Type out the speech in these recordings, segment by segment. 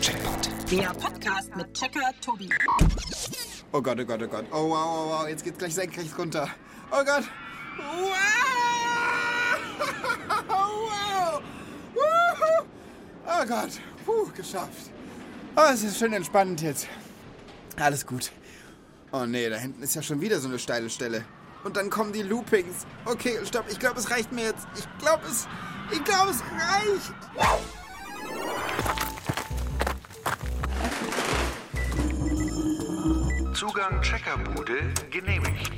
Checkpoint. Der Podcast mit Checker Tobi. Oh Gott, oh Gott, oh Gott. Oh wow, oh wow, jetzt geht's gleich senkrecht runter. Oh Gott. Wow! wow! Wuhu! Oh Gott. Puh, geschafft. Oh, es ist schön entspannend jetzt. Alles gut. Oh nee, da hinten ist ja schon wieder so eine steile Stelle. Und dann kommen die Loopings. Okay, stopp, ich glaube, es reicht mir jetzt. Ich glaube, es. Ich glaube, es reicht. Zugang Checkerbude genehmigt.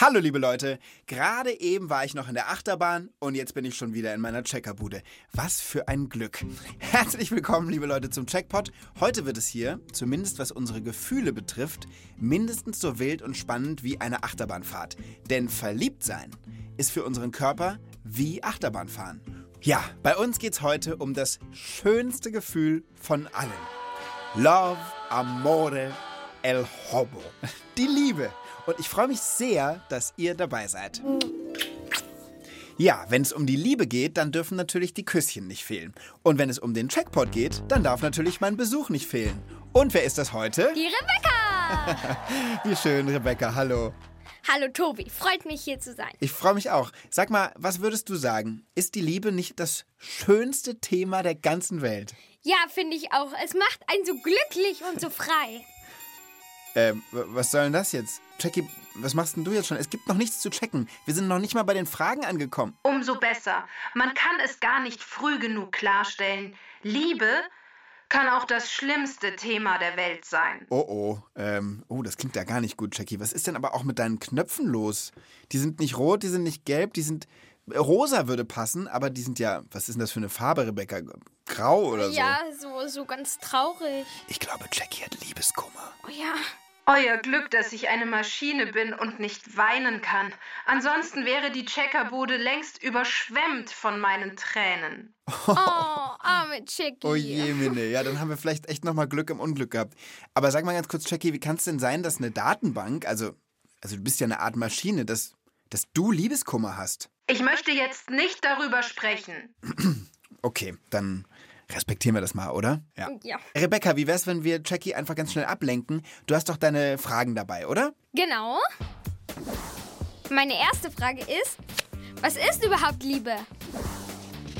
Hallo liebe Leute, gerade eben war ich noch in der Achterbahn und jetzt bin ich schon wieder in meiner Checkerbude. Was für ein Glück. Herzlich willkommen liebe Leute zum Checkpot. Heute wird es hier, zumindest was unsere Gefühle betrifft, mindestens so wild und spannend wie eine Achterbahnfahrt. Denn verliebt sein ist für unseren Körper wie Achterbahnfahren. Ja, bei uns geht's heute um das schönste Gefühl von allen. Love, Amore, El Hobo. Die Liebe. Und ich freue mich sehr, dass ihr dabei seid. Ja, wenn es um die Liebe geht, dann dürfen natürlich die Küsschen nicht fehlen. Und wenn es um den Checkpot geht, dann darf natürlich mein Besuch nicht fehlen. Und wer ist das heute? Die Rebecca! Wie schön, Rebecca, hallo. Hallo Tobi, freut mich hier zu sein. Ich freue mich auch. Sag mal, was würdest du sagen? Ist die Liebe nicht das schönste Thema der ganzen Welt? Ja, finde ich auch. Es macht einen so glücklich und so frei. Ähm, was soll denn das jetzt? Jackie, was machst denn du jetzt schon? Es gibt noch nichts zu checken. Wir sind noch nicht mal bei den Fragen angekommen. Umso besser. Man kann es gar nicht früh genug klarstellen. Liebe kann auch das schlimmste Thema der Welt sein. Oh oh, ähm, oh, das klingt ja gar nicht gut, Jackie. Was ist denn aber auch mit deinen Knöpfen los? Die sind nicht rot, die sind nicht gelb, die sind. Rosa würde passen, aber die sind ja. Was ist denn das für eine Farbe, Rebecca? Grau oder so? Ja, so, so ganz traurig. Ich glaube, Jackie hat Liebeskummer. Oh ja. Euer Glück, dass ich eine Maschine bin und nicht weinen kann. Ansonsten wäre die Checkerbude längst überschwemmt von meinen Tränen. Oh, arme Chicky. Oh je, Minne. Ja, dann haben wir vielleicht echt nochmal Glück im Unglück gehabt. Aber sag mal ganz kurz, Jackie, wie kann es denn sein, dass eine Datenbank, also, also du bist ja eine Art Maschine, dass, dass du Liebeskummer hast? Ich möchte jetzt nicht darüber sprechen. Okay, dann respektieren wir das mal, oder? Ja. Ja. Rebecca, wie wär's, wenn wir Jackie einfach ganz schnell ablenken? Du hast doch deine Fragen dabei, oder? Genau. Meine erste Frage ist, was ist überhaupt Liebe?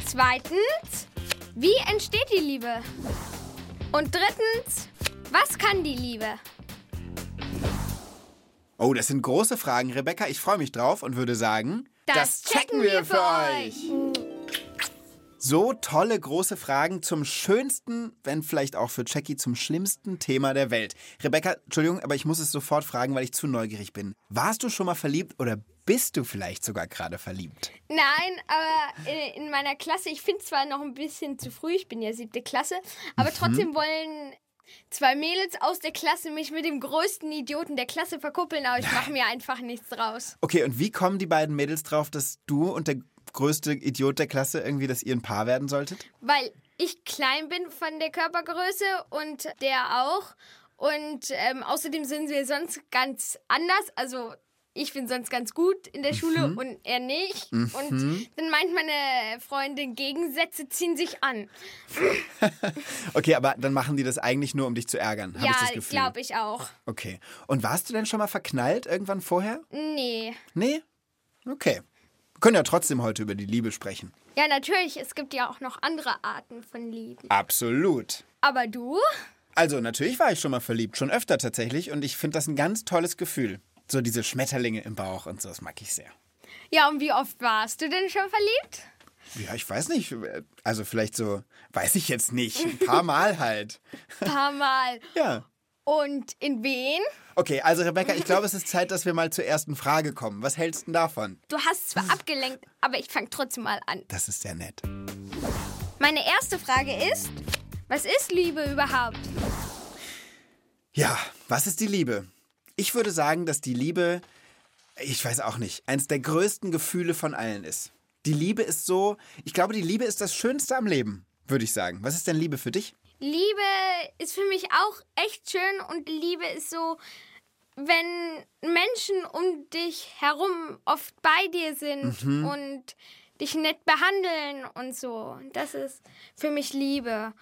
Zweitens, wie entsteht die Liebe? Und drittens, was kann die Liebe? Oh, das sind große Fragen, Rebecca. Ich freue mich drauf und würde sagen, Das checken wir für euch. So tolle große Fragen zum schönsten, wenn vielleicht auch für Jackie zum schlimmsten Thema der Welt. Rebecca, Entschuldigung, aber ich muss es sofort fragen, weil ich zu neugierig bin. Warst du schon mal verliebt oder bist du vielleicht sogar gerade verliebt? Nein, aber in, in meiner Klasse, ich finde zwar noch ein bisschen zu früh, ich bin ja siebte Klasse, aber trotzdem wollen zwei Mädels aus der Klasse mich mit dem größten Idioten der Klasse verkuppeln, aber ich mache mir einfach nichts draus. Okay, und wie kommen die beiden Mädels drauf, dass du und der größte Idiot der Klasse irgendwie, dass ihr ein Paar werden solltet? Weil ich klein bin von der Körpergröße und der auch. Und ähm, außerdem sind wir sonst ganz anders. Also ich bin sonst ganz gut in der Schule und er nicht. Und dann meint meine Freundin, Gegensätze ziehen sich an. Okay, aber dann machen die das eigentlich nur, um dich zu ärgern, habe ich das ja, Gefühl. glaube ich auch. Okay. Und warst du denn schon mal verknallt irgendwann vorher? Nee. Nee? Okay. Wir können ja trotzdem heute über die Liebe sprechen. Ja, natürlich, es gibt ja auch noch andere Arten von Lieben. Absolut. Aber du? Also, natürlich war ich schon mal verliebt, schon öfter tatsächlich, und ich finde das ein ganz tolles Gefühl. So diese Schmetterlinge im Bauch und so, das mag ich sehr. Ja, und wie oft warst du denn schon verliebt? Ja, ich weiß nicht. Also, vielleicht so, weiß ich jetzt nicht. Ein paar Mal halt. Paar Mal. Ja. Und in wen? Okay, also, Rebecca, ich glaube, es ist Zeit, dass wir mal zur ersten Frage kommen. Was hältst du davon? Du hast zwar abgelenkt, aber ich fange trotzdem mal an. Das ist sehr nett. Meine erste Frage ist, was ist Liebe überhaupt? Ja, was ist die Liebe? Ich würde sagen, dass die Liebe, ich weiß auch nicht, eines der größten Gefühle von allen ist. Die Liebe ist so, ich glaube, die Liebe ist das Schönste am Leben, würde ich sagen. Was ist denn Liebe für dich? Liebe ist für mich auch echt schön und Liebe ist so, wenn Menschen um dich herum oft bei dir sind und dich nett behandeln und so. Das ist für mich Liebe.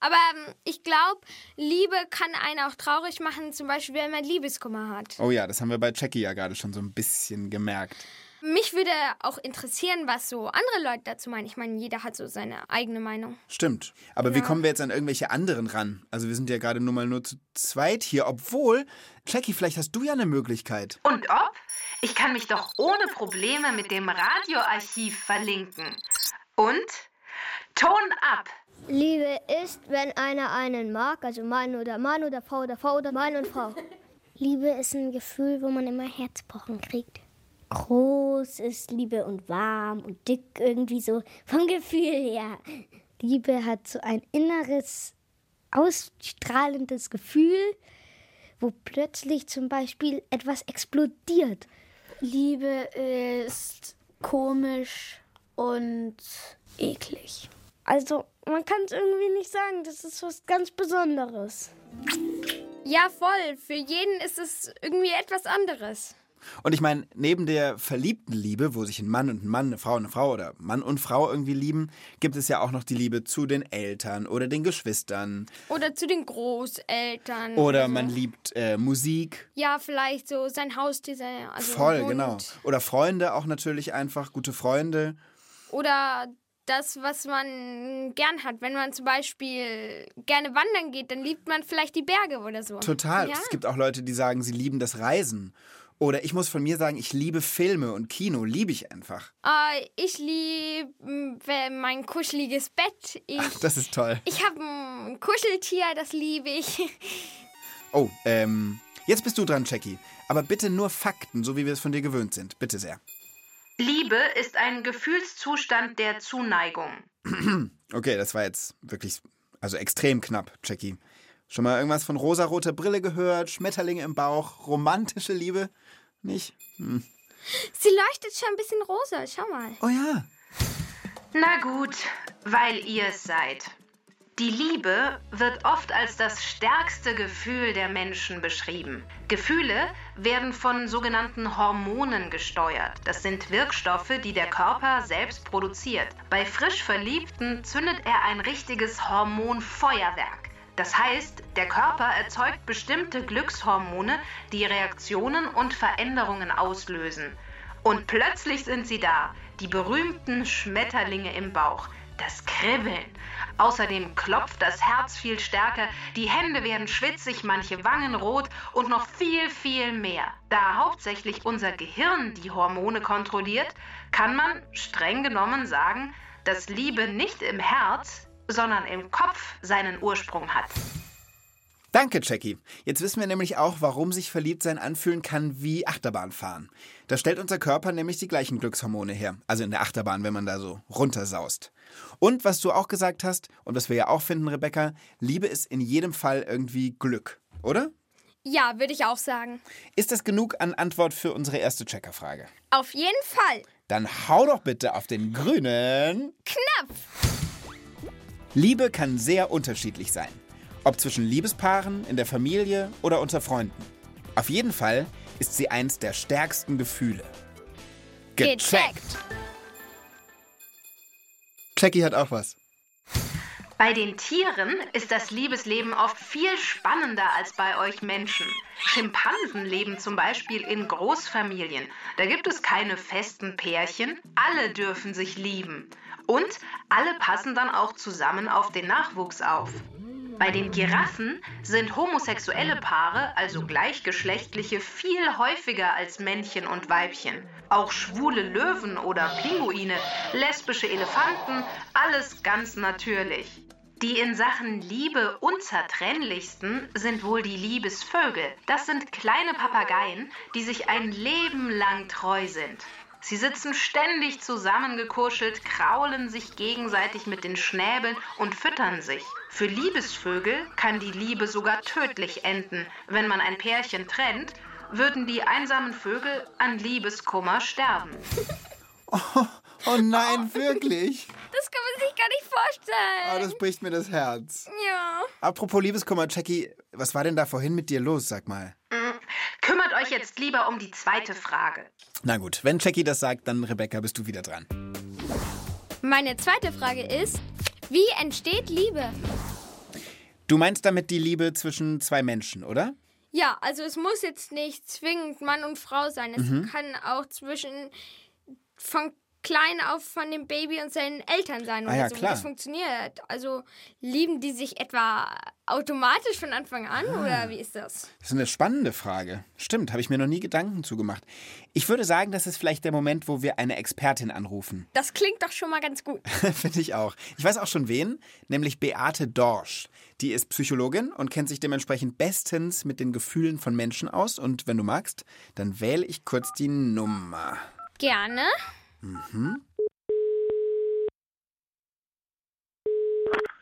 Aber ähm, ich glaube, Liebe kann einen auch traurig machen, zum Beispiel, wenn man Liebeskummer hat. Oh ja, das haben wir bei Jackie ja gerade schon so ein bisschen gemerkt. Mich würde auch interessieren, was so andere Leute dazu meinen. Ich meine, jeder hat so seine eigene Meinung. Stimmt. Aber wie kommen wir jetzt an irgendwelche anderen ran? Also wir sind ja gerade nur mal nur zu zweit hier, obwohl, Jackie, vielleicht hast du ja eine Möglichkeit. Und ob? Ich kann mich doch ohne Probleme mit dem Radioarchiv verlinken. Und? Ton ab! Liebe ist, wenn einer einen mag, also Mann oder Mann oder Frau oder Frau oder Mann und Frau. Liebe ist ein Gefühl, wo man immer Herzpochen kriegt. Groß ist Liebe und warm und dick irgendwie so vom Gefühl her. Liebe hat so ein inneres, ausstrahlendes Gefühl, wo plötzlich zum Beispiel etwas explodiert. Liebe ist komisch und eklig. Also man kann es irgendwie nicht sagen, das ist was ganz Besonderes. Ja, voll. Für jeden ist es irgendwie etwas anderes. Und ich meine, neben der verliebten Liebe, wo sich ein Mann und ein Mann, eine Frau und eine Frau oder Mann und Frau irgendwie lieben, gibt es ja auch noch die Liebe zu den Eltern oder den Geschwistern. Oder zu den Großeltern. Oder so. man liebt äh, Musik. Ja, vielleicht so sein Haustier. Also Voll, genau. Oder Freunde auch natürlich einfach, gute Freunde. Oder das, was man gern hat. Wenn man zum Beispiel gerne wandern geht, dann liebt man vielleicht die Berge oder so. Total. Ja. Es gibt auch Leute, die sagen, sie lieben das Reisen. Oder ich muss von mir sagen, ich liebe Filme und Kino, liebe ich einfach. Äh, ich liebe mein kuscheliges Bett. Ich, Das ist toll. ich habe ein Kuscheltier, das liebe ich. Oh, ähm, jetzt bist du dran, Jackie. Aber bitte nur Fakten, so wie wir es von dir gewöhnt sind. Bitte sehr. Liebe ist ein Gefühlszustand der Zuneigung. Okay, das war jetzt wirklich, also extrem knapp, Jackie. Schon mal irgendwas von rosaroter Brille gehört, Schmetterlinge im Bauch, romantische Liebe? Nicht? Hm. Sie leuchtet schon ein bisschen rosa, schau mal. Oh ja. Na gut, weil ihr es seid. Die Liebe wird oft als das stärkste Gefühl der Menschen beschrieben. Gefühle werden von sogenannten Hormonen gesteuert. Das sind Wirkstoffe, die der Körper selbst produziert. Bei frisch Verliebten zündet er ein richtiges Hormonfeuerwerk. Das heißt, der Körper erzeugt bestimmte Glückshormone, die Reaktionen und Veränderungen auslösen. Und plötzlich sind sie da, die berühmten Schmetterlinge im Bauch, das Kribbeln. Außerdem klopft das Herz viel stärker, die Hände werden schwitzig, manche Wangen rot und noch viel, viel mehr. Da hauptsächlich unser Gehirn die Hormone kontrolliert, kann man streng genommen sagen, dass Liebe nicht im Herz, sondern im Kopf seinen Ursprung hat. Danke, Jackie. Jetzt wissen wir nämlich auch, warum sich Verliebtsein anfühlen kann wie Achterbahnfahren. Da stellt unser Körper nämlich die gleichen Glückshormone her. Also in der Achterbahn, wenn man da so runtersaust. Und was du auch gesagt hast, und was wir ja auch finden, Rebecca, Liebe ist in jedem Fall irgendwie Glück, oder? Ja, würde ich auch sagen. Ist das genug an Antwort für unsere erste Checkerfrage? Auf jeden Fall. Dann hau doch bitte auf den grünen. Knapp. Liebe kann sehr unterschiedlich sein. Ob zwischen Liebespaaren, in der Familie oder unter Freunden. Auf jeden Fall ist sie eins der stärksten Gefühle. Gecheckt. Jackie hat auch was. Bei den Tieren ist das Liebesleben oft viel spannender als bei euch Menschen. Schimpansen leben zum Beispiel in Großfamilien. Da gibt es keine festen Pärchen. Alle dürfen sich lieben. Und alle passen dann auch zusammen auf den Nachwuchs auf. Bei den Giraffen sind homosexuelle Paare, also gleichgeschlechtliche, viel häufiger als Männchen und Weibchen. Auch schwule Löwen oder Pinguine, lesbische Elefanten, alles ganz natürlich. Die in Sachen Liebe unzertrennlichsten sind wohl die Liebesvögel. Das sind kleine Papageien, die sich ein Leben lang treu sind. Sie sitzen ständig zusammengekuschelt, kraulen sich gegenseitig mit den Schnäbeln und füttern sich. Für Liebesvögel kann die Liebe sogar tödlich enden. Wenn man ein Pärchen trennt, würden die einsamen Vögel an Liebeskummer sterben. Oh nein, wirklich? Das kann man sich gar nicht vorstellen. Oh, das bricht mir das Herz. ja. Apropos Liebeskummer, Jackie, was war denn da vorhin mit dir los, sag mal? Kümmert euch jetzt lieber um die zweite Frage. Na gut, wenn Jackie das sagt, dann Rebecca, bist du wieder dran. Meine zweite Frage ist, wie entsteht Liebe? Du meinst damit die Liebe zwischen zwei Menschen, oder? Ja, also es muss jetzt nicht zwingend Mann und Frau sein. Es Mhm. kann auch zwischen von klein auf von dem Baby und seinen Eltern sein Ah oder ja, so. klar. Das funktioniert. Also lieben die sich etwa automatisch von Anfang an Ah. oder wie ist das? Das ist eine spannende Frage. Stimmt, habe ich mir noch nie Gedanken zugemacht. Ich würde sagen, das ist vielleicht der Moment, wo wir eine Expertin anrufen. Das klingt doch schon mal ganz gut. Finde ich auch. Ich weiß auch schon wen, nämlich Beate Dorsch. Die ist Psychologin und kennt sich dementsprechend bestens mit den Gefühlen von Menschen aus. Und wenn du magst, dann wähle ich kurz die Nummer. Gerne.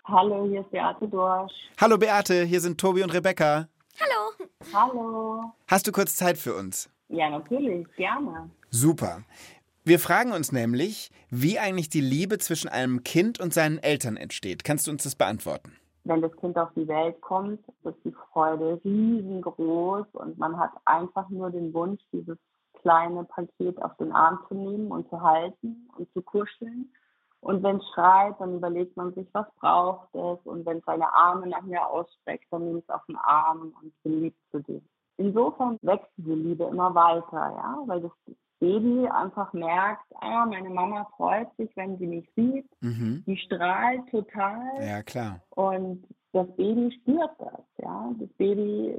Hallo, hier ist Beate Dorsch. Hallo Beate, hier sind Tobi und Rebecca. Hallo. Hallo. Hast du kurz Zeit für uns? Ja, natürlich, gerne. Super. Wir fragen uns nämlich, wie eigentlich die Liebe zwischen einem Kind und seinen Eltern entsteht. Kannst du uns das beantworten? Wenn das Kind auf die Welt kommt, ist die Freude riesengroß und man hat einfach nur den Wunsch, dieses kleine Paket auf den Arm zu nehmen und zu halten und zu kuscheln. Und wenn es schreit, dann überlegt man sich, was braucht es. Und wenn es seine Arme nach mir ausstreckt, dann nimmt es auf den Arm und beliebt zu dir. Insofern wächst diese Liebe immer weiter, ja, weil das Baby einfach merkt, ah, meine Mama freut sich, wenn sie mich sieht. Mhm. Die strahlt total. Ja, klar. Und das Baby spürt das, ja. Das Baby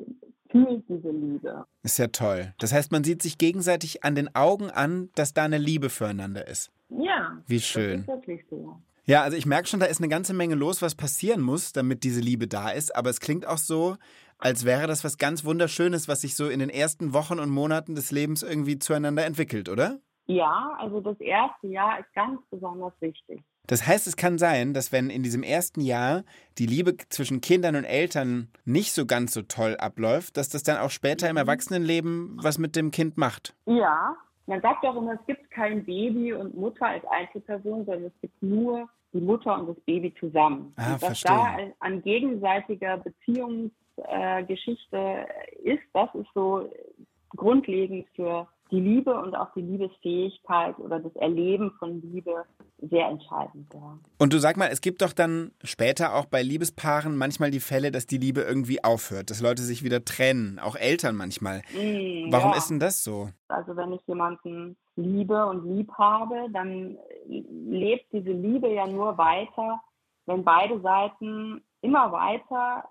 fühlt diese Liebe. Ist ja toll. Das heißt, man sieht sich gegenseitig an den Augen an, dass da eine Liebe füreinander ist. Ja. Wie Das schön. ist wirklich so. Ja, also ich merke schon, da ist eine ganze Menge los, was passieren muss, damit diese Liebe da ist. Aber es klingt auch so, als wäre das was ganz Wunderschönes, was sich so in den ersten Wochen und Monaten des Lebens irgendwie zueinander entwickelt, oder? Ja, also das erste Jahr ist ganz besonders wichtig. Das heißt, es kann sein, dass wenn in diesem ersten Jahr die Liebe zwischen Kindern und Eltern nicht so ganz so toll abläuft, dass das dann auch später im Erwachsenenleben was mit dem Kind macht. Ja, man sagt auch immer, es gibt kein Baby und Mutter als Einzelperson, sondern es gibt nur die Mutter und das Baby zusammen. Ah, und was verstehe. da an- gegenseitiger Beziehungsgeschichte äh, ist, das ist so grundlegend für die Liebe und auch die Liebesfähigkeit oder das Erleben von Liebe sehr entscheidend. Ja. Und du sag mal, es gibt doch dann später auch bei Liebespaaren manchmal die Fälle, dass die Liebe irgendwie aufhört, dass Leute sich wieder trennen, auch Eltern manchmal. Mm, Warum ja. ist denn das so? Also wenn ich jemanden liebe und lieb habe, dann lebt diese Liebe ja nur weiter, wenn beide Seiten immer weiter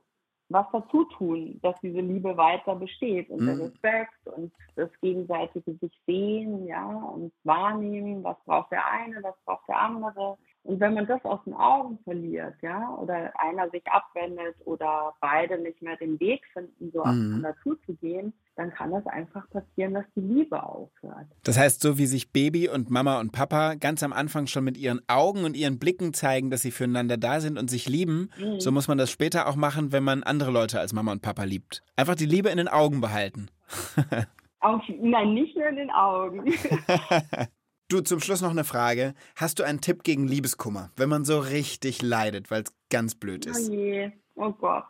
was dazu tun, dass diese Liebe weiter besteht und der Mhm. Respekt und das gegenseitige sich sehen, ja, und wahrnehmen, was braucht der eine, was braucht der andere. Und wenn man das aus den Augen verliert, ja, oder einer sich abwendet oder beide nicht mehr den Weg finden, so Mhm. aufeinander zuzugehen, dann kann das einfach passieren, dass die Liebe aufhört. Das heißt, so wie sich Baby und Mama und Papa ganz am Anfang schon mit ihren Augen und ihren Blicken zeigen, dass sie füreinander da sind und sich lieben, Mhm. so muss man das später auch machen, wenn man andere Leute als Mama und Papa liebt. Einfach die Liebe in den Augen behalten. Auch, nein, nicht nur in den Augen. Du, zum Schluss noch eine Frage. Hast du einen Tipp gegen Liebeskummer, wenn man so richtig leidet, weil es ganz blöd Oh ist? je, oh Gott.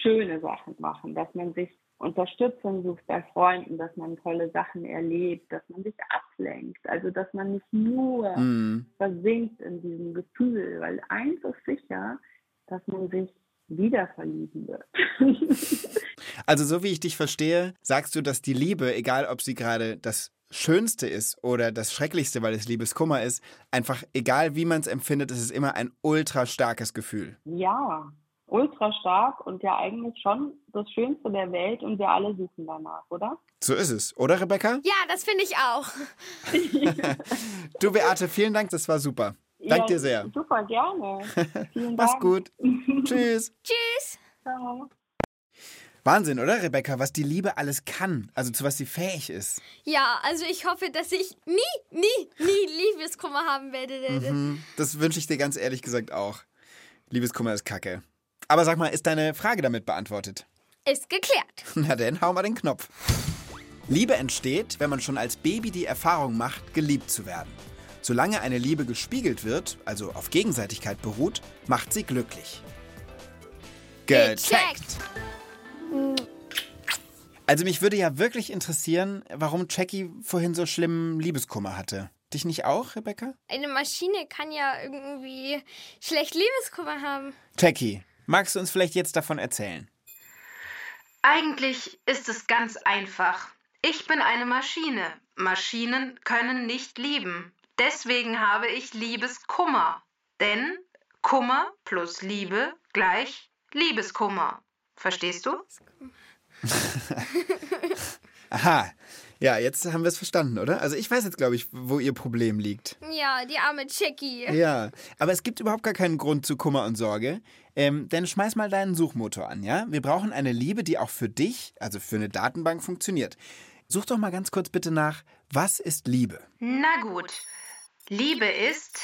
Schöne Sachen machen, dass man sich Unterstützung sucht bei Freunden, dass man tolle Sachen erlebt, dass man sich ablenkt. Also, dass man nicht nur Mhm. versinkt in diesem Gefühl, weil eins ist sicher, dass man sich wieder verlieben wird. Also so wie ich dich verstehe, sagst du, dass die Liebe, egal ob sie gerade das Schönste ist oder das Schrecklichste, weil es Liebeskummer ist, einfach egal wie man es empfindet, es ist immer ein ultra starkes Gefühl. ja, ultra stark und ja eigentlich schon das Schönste der Welt und wir alle suchen danach, oder? So ist es, oder Rebecca? Ja, das finde ich auch. Du Beate, vielen Dank, das war super. Dank ja, dir sehr. Super, gerne. Vielen Mach's Dank. gut. Tschüss. Tschüss. Ciao. Wahnsinn, oder Rebecca, was die Liebe alles kann, also zu was sie fähig ist. Ja, also ich hoffe, dass ich nie, nie, nie Liebeskummer haben werde. Mhm, Das wünsche ich dir ganz ehrlich gesagt auch. Liebeskummer ist Kacke. Aber sag mal, ist deine Frage damit beantwortet? Ist geklärt. Na denn, hau mal den Knopf. Liebe entsteht, wenn man schon als Baby die Erfahrung macht, geliebt zu werden. Solange eine Liebe gespiegelt wird, also auf Gegenseitigkeit beruht, macht sie glücklich. Gecheckt! Also mich würde ja wirklich interessieren, warum Jackie vorhin so schlimmen Liebeskummer hatte. dich nicht auch, Rebecca? Eine Maschine kann ja irgendwie schlecht Liebeskummer haben. Jackie, magst du uns vielleicht jetzt davon erzählen? Eigentlich ist es ganz einfach. Ich bin eine Maschine. Maschinen können nicht lieben. Deswegen habe ich Liebeskummer. Denn Kummer plus Liebe gleich Liebeskummer. Verstehst du? Aha. Ja, jetzt haben wir es verstanden, oder? Also ich weiß jetzt, glaube ich, wo ihr Problem liegt. Ja, die arme Jackie. Ja, aber es gibt überhaupt gar keinen Grund zu Kummer und Sorge. Ähm, denn schmeiß mal deinen Suchmotor an, ja? Wir brauchen eine Liebe, die auch für dich, also für eine Datenbank, funktioniert. Such doch mal ganz kurz bitte nach, was ist Liebe? Na gut. Liebe ist.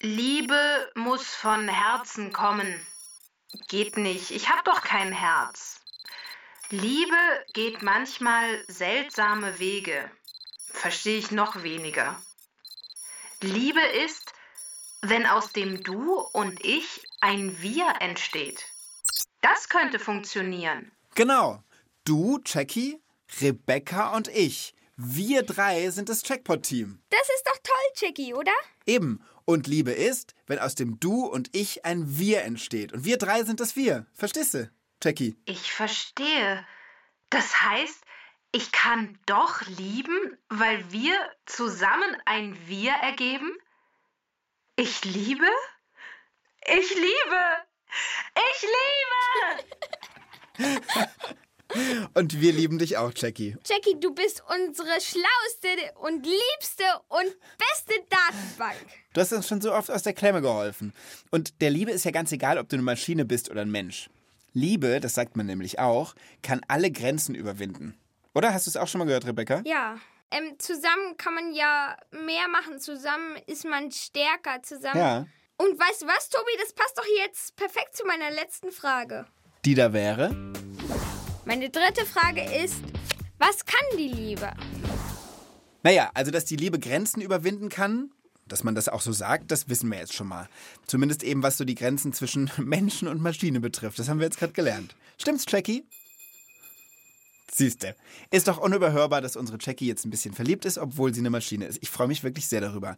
Liebe muss von Herzen kommen. Geht nicht. Ich hab doch kein Herz. Liebe geht manchmal seltsame Wege. Verstehe ich noch weniger. Liebe ist, wenn aus dem Du und ich ein Wir entsteht. Das könnte funktionieren. Genau. Du, Jackie, Rebecca und ich. Wir drei sind das Checkpot-Team. Das ist doch toll, Jackie, oder? Eben. Und Liebe ist, wenn aus dem Du und ich ein Wir entsteht. Und wir drei sind das Wir. Verstehst du, Jackie? Ich verstehe. Das heißt, ich kann doch lieben, weil wir zusammen ein Wir ergeben? Ich liebe? Ich liebe! Ich liebe! Und wir lieben dich auch, Jackie. Jackie, du bist unsere schlauste und liebste und beste Datenbank. Du hast uns schon so oft aus der Klemme geholfen. Und der Liebe ist ja ganz egal, ob du eine Maschine bist oder ein Mensch. Liebe, das sagt man nämlich auch, kann alle Grenzen überwinden. Oder hast du es auch schon mal gehört, Rebecca? Ja. Ähm, zusammen kann man ja mehr machen. Zusammen ist man stärker. Zusammen. Ja. Und weißt du was, Tobi? Das passt doch jetzt perfekt zu meiner letzten Frage. Die da wäre? Meine dritte Frage ist: Was kann die Liebe? Naja, also dass die Liebe Grenzen überwinden kann, dass man das auch so sagt, das wissen wir jetzt schon mal. Zumindest eben, was so die Grenzen zwischen Menschen und Maschine betrifft. Das haben wir jetzt gerade gelernt. Stimmt's, Jackie? Siehste, ist doch unüberhörbar, dass unsere Jackie jetzt ein bisschen verliebt ist, obwohl sie eine Maschine ist. Ich freue mich wirklich sehr darüber.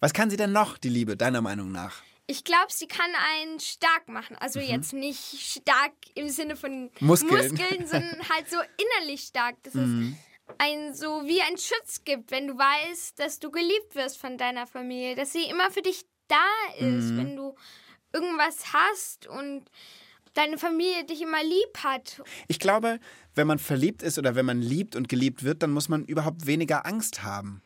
Was kann sie denn noch, die Liebe, deiner Meinung nach? Ich glaube, sie kann einen stark machen. Also jetzt nicht stark im Sinne von Muskeln. Muskeln, sondern halt so innerlich stark. Das ist ein so wie ein Schutz gibt, wenn du weißt, dass du geliebt wirst von deiner Familie, dass sie immer für dich da ist, wenn du irgendwas hast und deine Familie dich immer lieb hat. Ich glaube, wenn man verliebt ist oder wenn man liebt und geliebt wird, dann muss man überhaupt weniger Angst haben.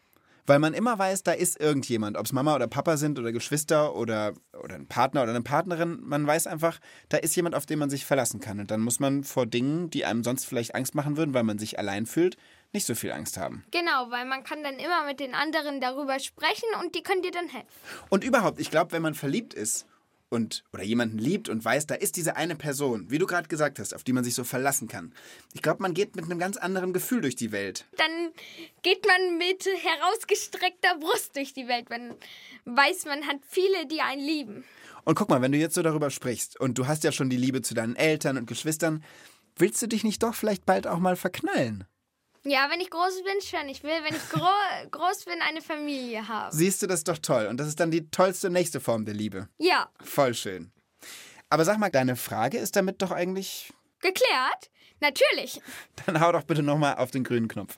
Weil man immer weiß, da ist irgendjemand, ob es Mama oder Papa sind oder Geschwister oder, oder ein Partner oder eine Partnerin. Man weiß einfach, da ist jemand, auf den man sich verlassen kann. Und dann muss man vor Dingen, die einem sonst vielleicht Angst machen würden, weil man sich allein fühlt, nicht so viel Angst haben. Genau, weil man kann dann immer mit den anderen darüber sprechen und die können dir dann helfen. Und überhaupt, ich glaube, wenn man verliebt ist und oder jemanden liebt und weiß, da ist diese eine Person, wie du gerade gesagt hast, auf die man sich so verlassen kann. Ich glaube, man geht mit einem ganz anderen Gefühl durch die Welt. Dann geht man mit herausgestreckter Brust durch die Welt. Man weiß, man hat viele, die einen lieben. Und guck mal, wenn du jetzt so darüber sprichst und du hast ja schon die Liebe zu deinen Eltern und Geschwistern, willst du dich nicht doch vielleicht bald auch mal verknallen? Ja, wenn ich groß bin, schon. Ich will, wenn ich gro groß bin, eine Familie haben. Siehst du das ist doch toll und das ist dann die tollste nächste Form der Liebe. Ja, Voll schön. Aber sag mal, deine Frage ist damit doch eigentlich geklärt? Natürlich. Dann hau doch bitte nochmal auf den grünen Knopf.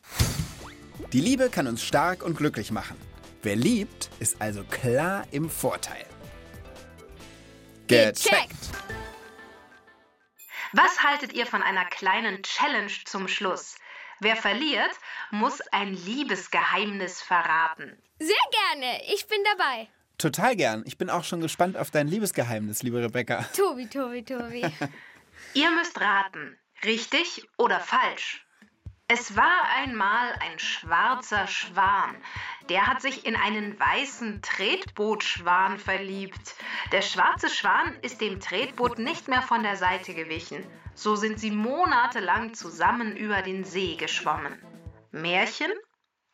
Die Liebe kann uns stark und glücklich machen. Wer liebt, ist also klar im Vorteil. Gecheckt. Was haltet ihr von einer kleinen Challenge zum Schluss? Wer verliert, muss ein Liebesgeheimnis verraten. Sehr gerne. Ich bin dabei. Total gern. Ich bin auch schon gespannt auf dein Liebesgeheimnis, liebe Rebecca. Tobi, Tobi, Tobi. Ihr müsst raten, richtig oder falsch. Es war einmal ein schwarzer Schwan. Der hat sich in einen weißen Tretbootschwan verliebt. Der schwarze Schwan ist dem Tretboot nicht mehr von der Seite gewichen. So sind sie monatelang zusammen über den See geschwommen. Märchen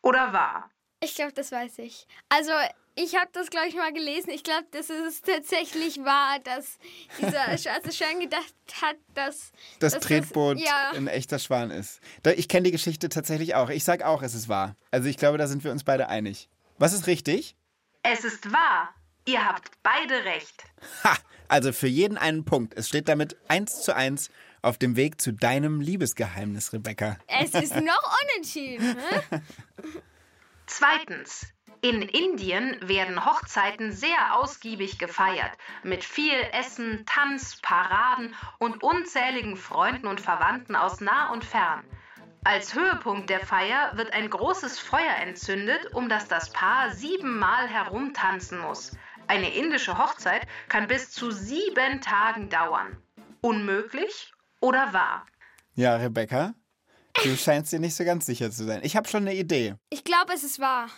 oder wahr? Ich glaube, das weiß ich. Also, ich habe das, glaube ich, mal gelesen. Ich glaube, das ist tatsächlich wahr, dass dieser schwarze Schwan gedacht hat, dass Das dass Tretboot ja, ein echter Schwan ist. Ich kenne die Geschichte tatsächlich auch. Ich sag auch, es ist wahr. Also ich glaube, da sind wir uns beide einig. Was ist richtig? Es ist wahr. Ihr habt beide recht. Ha! Also für jeden einen Punkt. Es steht damit eins zu eins auf dem Weg zu deinem Liebesgeheimnis, Rebecca. Es ist noch unentschieden. Ne? Zweitens. In Indien werden Hochzeiten sehr ausgiebig gefeiert, mit viel Essen, Tanz, Paraden und unzähligen Freunden und Verwandten aus nah und fern. Als Höhepunkt der Feier wird ein großes Feuer entzündet, um das das Paar siebenmal herumtanzen muss. Eine indische Hochzeit kann bis zu sieben Tagen dauern. Unmöglich oder wahr? Ja, Rebecca, du scheinst dir nicht so ganz sicher zu sein. Ich habe schon eine Idee. Ich glaube, es ist wahr.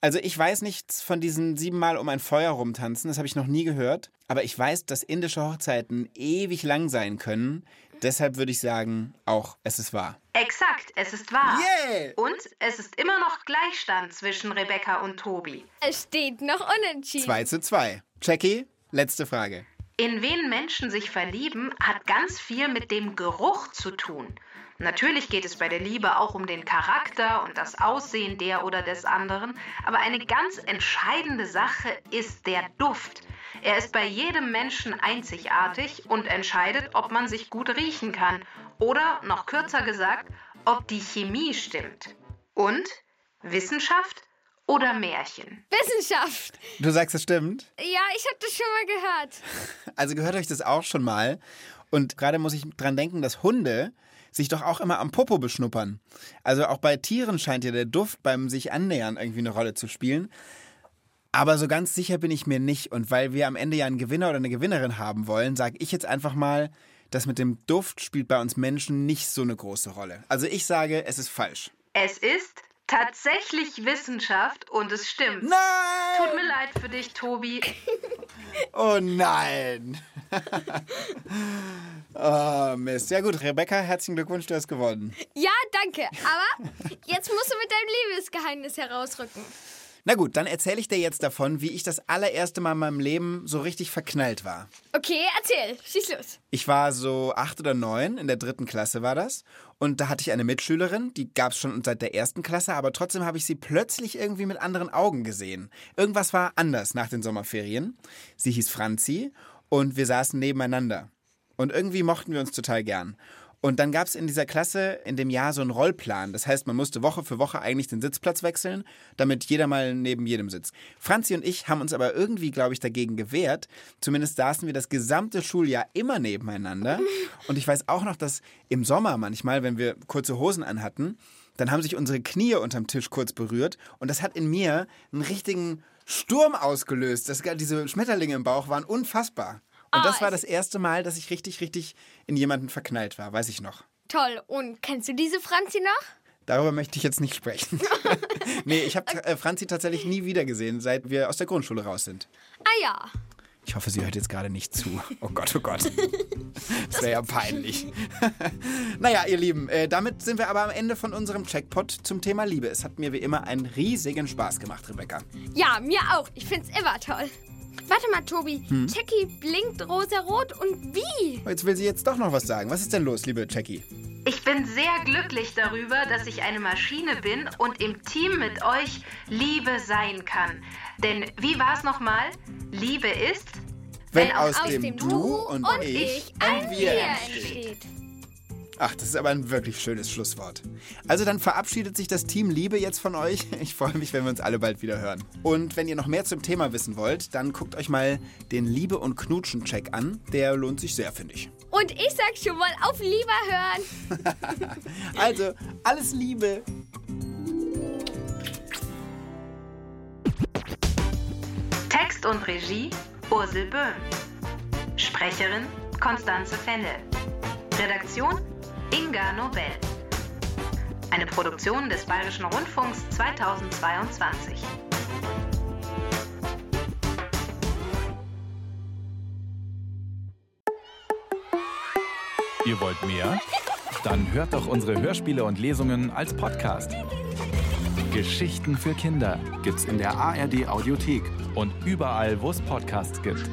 Also ich weiß nichts von diesen siebenmal um ein Feuer rumtanzen, das habe ich noch nie gehört. Aber ich weiß, dass indische Hochzeiten ewig lang sein können. Deshalb würde ich sagen, auch es ist wahr. Exakt, es ist wahr. Yeah! Und es ist immer noch Gleichstand zwischen Rebecca und Tobi. Es steht noch unentschieden. 2 zu 2. Jackie, letzte Frage. In wen Menschen sich verlieben, hat ganz viel mit dem Geruch zu tun. Natürlich geht es bei der Liebe auch um den Charakter und das Aussehen der oder des anderen, aber eine ganz entscheidende Sache ist der Duft. Er ist bei jedem Menschen einzigartig und entscheidet, ob man sich gut riechen kann oder, noch kürzer gesagt, ob die Chemie stimmt. Und Wissenschaft oder Märchen? Wissenschaft. Du sagst, es stimmt? Ja, ich habe das schon mal gehört. Also gehört euch das auch schon mal. Und gerade muss ich dran denken, dass Hunde sich doch auch immer am Popo beschnuppern. Also auch bei Tieren scheint ja der Duft beim sich annähern irgendwie eine Rolle zu spielen. Aber so ganz sicher bin ich mir nicht. Und weil wir am Ende ja einen Gewinner oder eine Gewinnerin haben wollen, sage ich jetzt einfach mal, das mit dem Duft spielt bei uns Menschen nicht so eine große Rolle. Also ich sage, es ist falsch. Es ist tatsächlich Wissenschaft und es stimmt. Nein! Tut mir leid für dich, Tobi. Oh nein! oh Mist. Ja gut, Rebecca, herzlichen Glückwunsch, du hast gewonnen. Ja, danke. Aber jetzt musst du mit deinem Liebesgeheimnis herausrücken. Na gut, dann erzähle ich dir jetzt davon, wie ich das allererste Mal in meinem Leben so richtig verknallt war. Okay, erzähl. Schieß los. Ich war so acht oder neun, in der dritten Klasse war das. Und da hatte ich eine Mitschülerin, die gab es schon seit der ersten Klasse, aber trotzdem habe ich sie plötzlich irgendwie mit anderen Augen gesehen. Irgendwas war anders nach den Sommerferien. Sie hieß Franzi und wir saßen nebeneinander. Und irgendwie mochten wir uns total gern. Und dann gab es in dieser Klasse in dem Jahr so einen Rollplan. Das heißt, man musste Woche für Woche eigentlich den Sitzplatz wechseln, damit jeder mal neben jedem sitzt. Franzi und ich haben uns aber irgendwie, glaube ich, dagegen gewehrt. Zumindest saßen wir das gesamte Schuljahr immer nebeneinander. Und ich weiß auch noch, dass im Sommer manchmal, wenn wir kurze Hosen anhatten, dann haben sich unsere Knie unterm Tisch kurz berührt. Und das hat in mir einen richtigen Sturm ausgelöst. Das, diese Schmetterlinge im Bauch waren unfassbar. Und Ah, das war es- das erste Mal, dass ich richtig, richtig in jemanden verknallt war, weiß ich noch. Toll. Und kennst du diese Franzi noch? Darüber möchte ich jetzt nicht sprechen. nee, ich habe äh, Franzi tatsächlich nie wiedergesehen, seit wir aus der Grundschule raus sind. Ah ja. Ich hoffe, sie hört jetzt gerade nicht zu. Oh Gott, oh Gott. Das wäre ja peinlich. naja, ihr Lieben, äh, damit sind wir aber am Ende von unserem Checkpot zum Thema Liebe. Es hat mir wie immer einen riesigen Spaß gemacht, Rebecca. Ja, mir auch. Ich find's immer toll. Warte mal, Tobi. Hm? Jackie blinkt rosarot und wie? Jetzt will sie jetzt doch noch was sagen. Was ist denn los, liebe Jackie? Ich bin sehr glücklich darüber, dass ich eine Maschine bin und im Team mit euch Liebe sein kann. Denn wie war es nochmal? Liebe ist, Wenn Wenn aus, Aus dem, Du und, ich ein Wir entsteht. Ach, das ist aber ein wirklich schönes Schlusswort. Also dann verabschiedet sich das Team Liebe jetzt von euch. Ich freue mich, wenn wir uns alle bald wieder hören. Und wenn ihr noch mehr zum Thema wissen wollt, dann guckt euch mal den Liebe- und Knutschen-Check an. Der lohnt sich sehr, finde ich. Und ich sag schon mal auf lieber hören. Also, alles Liebe. Text und Regie Ursel Böhm. Sprecherin Konstanze Fennel. Redaktion Inga Nobel. Eine Produktion des Bayerischen Rundfunks 2022. Ihr wollt mehr? Dann hört doch unsere Hörspiele und Lesungen als Podcast. Geschichten für Kinder Gibt's in der ARD Audiothek. und überall, wo es Podcasts gibt.